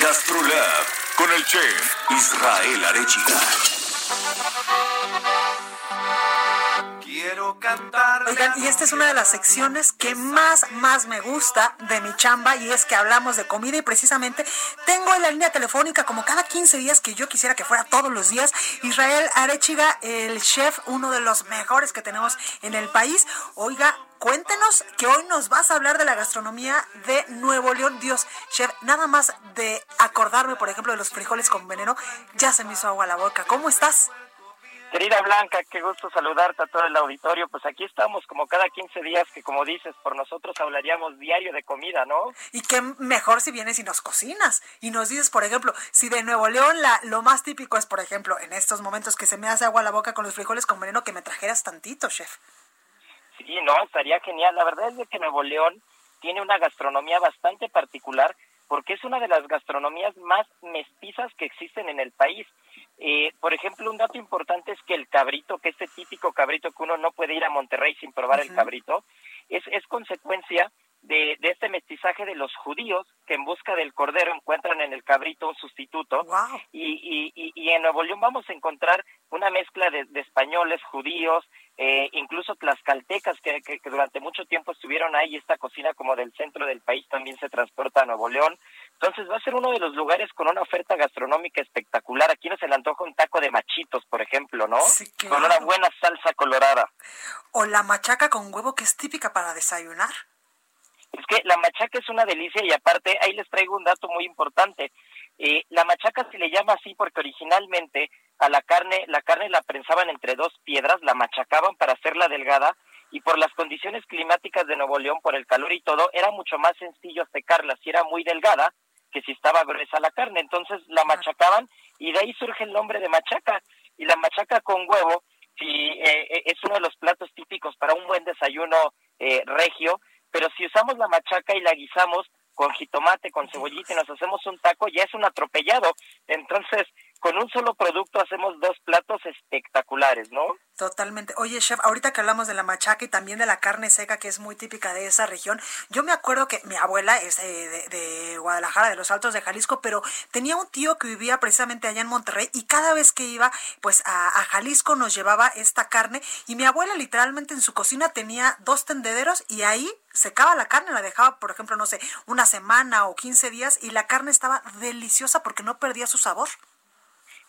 Gastrolab con el chef Israel Arechiga. Oigan, y esta es una de las secciones que más, más me gusta de mi chamba y es que hablamos de comida y precisamente tengo en la línea telefónica como cada 15 días que yo quisiera que fuera todos los días Israel Arechiga, el chef, uno de los mejores que tenemos en el país. Oiga, cuéntenos que hoy nos vas a hablar de la gastronomía de Nuevo León. Dios, chef, nada más de acordarme, por ejemplo, de los frijoles con veneno, ya se me hizo agua la boca. ¿Cómo estás? Querida Blanca, qué gusto saludarte a todo el auditorio. Pues aquí estamos como cada 15 días que, como dices, por nosotros hablaríamos diario de comida, ¿no? Y qué mejor si vienes y nos cocinas y nos dices, por ejemplo, si de Nuevo León la, lo más típico es, por ejemplo, en estos momentos que se me hace agua a la boca con los frijoles con veneno, que me trajeras tantito, chef. Sí, no, estaría genial. La verdad es de que Nuevo León tiene una gastronomía bastante particular porque es una de las gastronomías más mestizas que existen en el país. Eh, por ejemplo, un dato importante es que el cabrito, que este típico cabrito que uno no puede ir a Monterrey sin probar el cabrito, es, es consecuencia de, de, este mestizaje de los judíos que en busca del cordero encuentran en el cabrito un sustituto. Wow. Y, y, y, en Nuevo León vamos a encontrar una mezcla de, de españoles, judíos, eh, incluso tlaxcaltecas que, que, que, durante mucho tiempo estuvieron ahí. Esta cocina como del centro del país también se transporta a Nuevo León. Entonces va a ser uno de los lugares con una oferta gastronómica espectacular. Aquí no se le antoja un taco de machitos, por ejemplo, ¿no? Sí, claro. Con una buena salsa colorada. O la machaca con huevo que es típica para desayunar. Es que la machaca es una delicia y aparte ahí les traigo un dato muy importante. Eh, la machaca se le llama así porque originalmente a la carne, la carne la prensaban entre dos piedras, la machacaban para hacerla delgada y por las condiciones climáticas de Nuevo León, por el calor y todo, era mucho más sencillo secarla si era muy delgada que si estaba gruesa la carne. Entonces la machacaban y de ahí surge el nombre de machaca. Y la machaca con huevo si, eh, es uno de los platos típicos para un buen desayuno eh, regio, pero si usamos la machaca y la guisamos con jitomate, con cebollita y nos hacemos un taco, ya es un atropellado. Entonces, con un solo producto hacemos dos platos espectaculares, ¿no? Totalmente. Oye, chef, ahorita que hablamos de la machaca y también de la carne seca, que es muy típica de esa región, yo me acuerdo que mi abuela es eh, de, Guadalajara, de los Altos de Jalisco, pero tenía un tío que vivía precisamente allá en Monterrey y cada vez que iba pues a, a Jalisco nos llevaba esta carne y mi abuela literalmente en su cocina tenía dos tendederos y ahí secaba la carne, la dejaba, por ejemplo, no sé, una semana o 15 días y la carne estaba deliciosa porque no perdía su sabor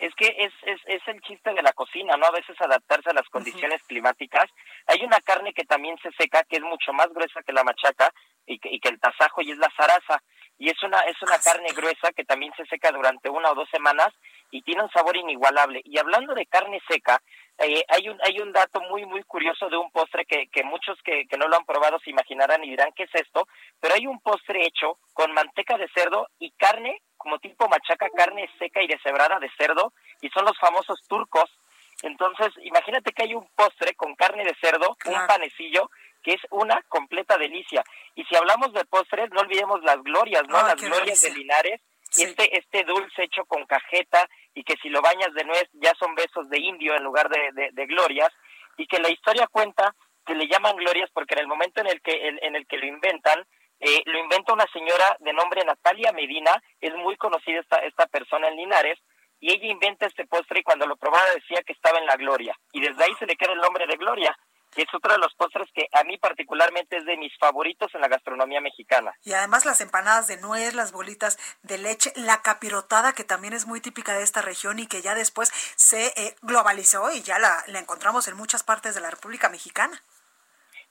es que es, es, es el chiste de la cocina, ¿no? A veces adaptarse a las condiciones uh -huh. climáticas. Hay una carne que también se seca, que es mucho más gruesa que la machaca y que, y que el tasajo, y es la zaraza. Y es una, es una carne gruesa que también se seca durante una o dos semanas y tiene un sabor inigualable. Y hablando de carne seca, eh, hay, un, hay un dato muy, muy curioso de un postre que, que muchos que, que no lo han probado se imaginarán y dirán, ¿qué es esto? Pero hay un postre hecho con manteca de cerdo y carne como tipo machaca, carne seca y deshebrada de cerdo, y son los famosos turcos. Entonces, imagínate que hay un postre con carne de cerdo, claro. un panecillo, que es una completa delicia. Y si hablamos de postres, no olvidemos las glorias, ¿no? Oh, las glorias delicia. de Linares, Sí. este, este dulce hecho con cajeta, y que si lo bañas de nuez ya son besos de indio en lugar de, de, de glorias, y que la historia cuenta que le llaman glorias porque en el momento en el que, en, en el que lo inventan, eh, lo inventa una señora de nombre Natalia Medina, es muy conocida esta, esta persona en Linares, y ella inventa este postre y cuando lo probaba decía que estaba en la gloria, y desde ahí se le queda el nombre de gloria, es otro de los postres que a mí particularmente es de mis favoritos en la gastronomía mexicana. Y además las empanadas de nuez, las bolitas de leche, la capirotada que también es muy típica de esta región y que ya después se eh, globalizó y ya la, la encontramos en muchas partes de la República Mexicana.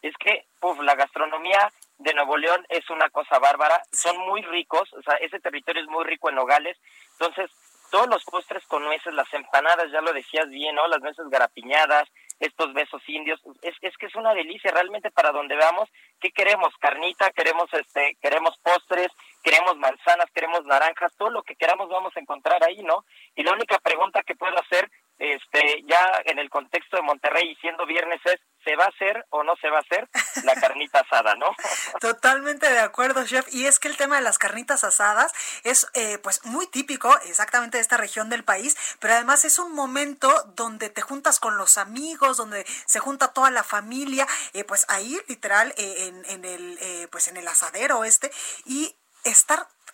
Es que, uf, la gastronomía de Nuevo León es una cosa bárbara, son muy ricos, o sea, ese territorio es muy rico en nogales, entonces todos los postres con nueces, las empanadas, ya lo decías bien, ¿no? Las nueces garapiñadas, estos besos indios. Es, es que es una delicia realmente para donde veamos. ¿Qué queremos? Carnita, queremos este, queremos postres, queremos manzanas, queremos naranjas, todo lo que queramos vamos a encontrar ahí, ¿no? Y la única pregunta que puedo hacer este, ya en el contexto de Monterrey y siendo viernes es, ¿se va a hacer o no se va a hacer la carnita asada, no? Totalmente de acuerdo, chef. Y es que el tema de las carnitas asadas es eh, pues muy típico exactamente de esta región del país, pero además es un momento donde te juntas con los amigos, donde se junta toda la familia, eh, pues ahí literal eh, en, en, el pues en el asadero este y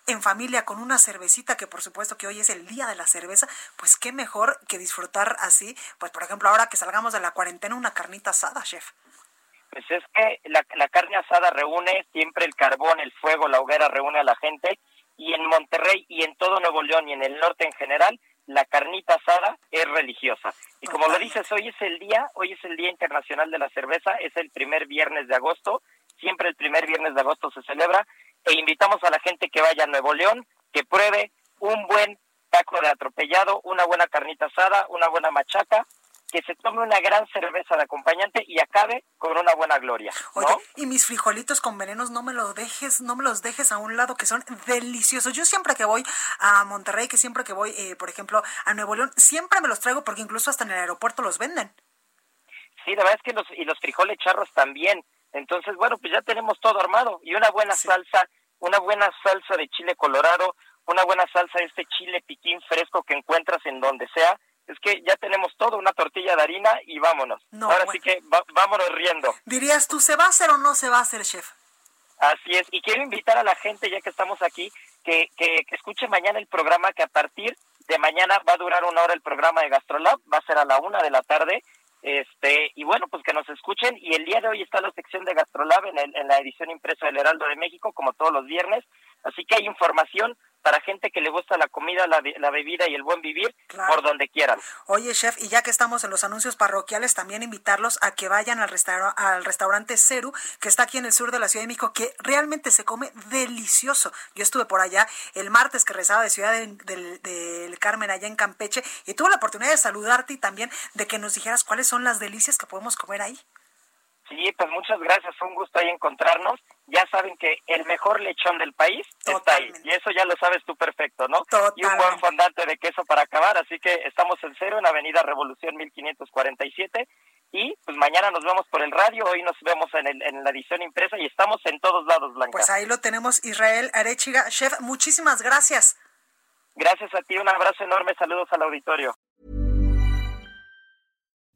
en familia con una cervecita, que por supuesto que hoy es el día de la cerveza, pues qué mejor que disfrutar así, pues por ejemplo ahora que salgamos de la cuarentena, una carnita asada, chef. Pues es que la, la carne asada reúne siempre el carbón, el fuego, la hoguera reúne a la gente. Y en Monterrey y en todo Nuevo León y en el norte en general, la carnita asada es religiosa. Y como lo dices, hoy es el día, hoy es el Día Internacional de la Cerveza, es el primer viernes de agosto, siempre el primer viernes de agosto se celebra e invitamos a la gente que vaya a Nuevo León, que pruebe un buen taco de atropellado, una buena carnita asada, una buena machaca, que se tome una gran cerveza de acompañante y acabe con una buena gloria. Oye, y mis frijolitos con venenos no me los dejes, no me los dejes a un lado, que son deliciosos. Yo siempre que voy a Monterrey, que siempre que voy, eh, por ejemplo, a Nuevo León, siempre me los traigo porque incluso hasta en el aeropuerto los venden. Sí, la verdad es que los, y los frijoles charros también. Entonces, bueno, pues ya tenemos todo armado y una buena salsa, una buena salsa de chile colorado, una buena salsa de este chile piquín fresco que encuentras en donde sea. Es que ya tenemos todo, una tortilla de harina y vámonos. Ahora sí que vámonos riendo. Dirías tú, ¿se va a hacer o no se va a hacer, chef? Así es, y quiero invitar a la gente, ya que estamos aquí, que, que, que escuche mañana el programa, que a partir de mañana va a durar una hora el programa de Gastrolab, va a ser a la una de la tarde, este, y bueno, pues que nos escuchen. Y el día de hoy está la sección de Gastrolab en, en la edición impresa del Heraldo de México, como todos los viernes. Así que hay información para gente que le gusta la comida, la, la bebida y el buen vivir por donde quieran. Oye, chef, y ya que estamos en los anuncios parroquiales, también invitarlos a que vayan al, al restaurante Ceru, que está aquí en el sur de la Ciudad de México, que realmente se come delicioso. Yo estuve por allá el martes que rezaba de Ciudad del, del Carmen, allá en Campeche, y tuve la oportunidad de saludarte y también de que nos dijeras cuáles son las delicias que podemos comer ahí. Sí, pues muchas gracias, fue un gusto ahí encontrarnos. Ya saben que el mejor lechón del país está ahí, y eso ya lo sabes tú perfecto, ¿no? Y un buen fondante de queso para acabar, así que estamos en cero en Avenida Revolución 1547 y pues mañana nos vemos por el radio, hoy nos vemos en, el, en la edición impresa y estamos en todos lados, Blanca. Pues ahí lo tenemos, Israel Arechiga. Chef, muchísimas gracias. Gracias a ti, un abrazo enorme, saludos al auditorio.